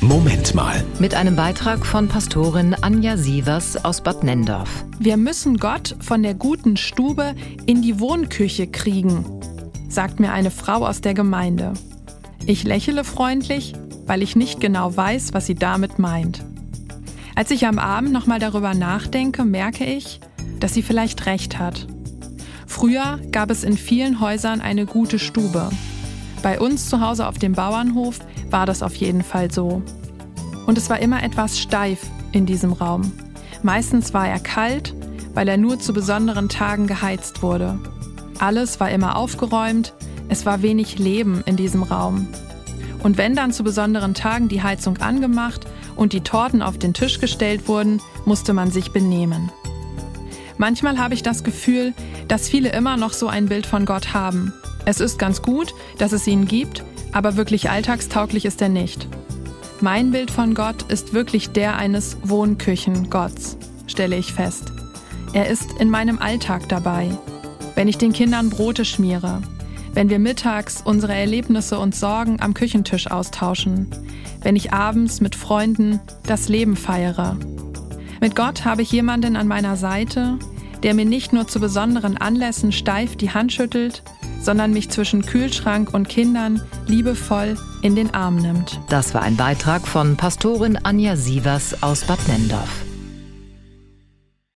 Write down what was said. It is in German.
Moment mal. Mit einem Beitrag von Pastorin Anja Sievers aus Bad Nendorf. Wir müssen Gott von der guten Stube in die Wohnküche kriegen, sagt mir eine Frau aus der Gemeinde. Ich lächle freundlich, weil ich nicht genau weiß, was sie damit meint. Als ich am Abend nochmal darüber nachdenke, merke ich, dass sie vielleicht recht hat. Früher gab es in vielen Häusern eine gute Stube. Bei uns zu Hause auf dem Bauernhof war das auf jeden Fall so. Und es war immer etwas steif in diesem Raum. Meistens war er kalt, weil er nur zu besonderen Tagen geheizt wurde. Alles war immer aufgeräumt, es war wenig Leben in diesem Raum. Und wenn dann zu besonderen Tagen die Heizung angemacht und die Torten auf den Tisch gestellt wurden, musste man sich benehmen. Manchmal habe ich das Gefühl, dass viele immer noch so ein Bild von Gott haben. Es ist ganz gut, dass es ihn gibt, aber wirklich alltagstauglich ist er nicht. Mein Bild von Gott ist wirklich der eines Wohnküchen-Gotts, stelle ich fest. Er ist in meinem Alltag dabei. Wenn ich den Kindern Brote schmiere, wenn wir mittags unsere Erlebnisse und Sorgen am Küchentisch austauschen, wenn ich abends mit Freunden das Leben feiere. Mit Gott habe ich jemanden an meiner Seite, der mir nicht nur zu besonderen Anlässen steif die Hand schüttelt, sondern mich zwischen Kühlschrank und Kindern liebevoll in den Arm nimmt. Das war ein Beitrag von Pastorin Anja Sievers aus Bad Nendorf.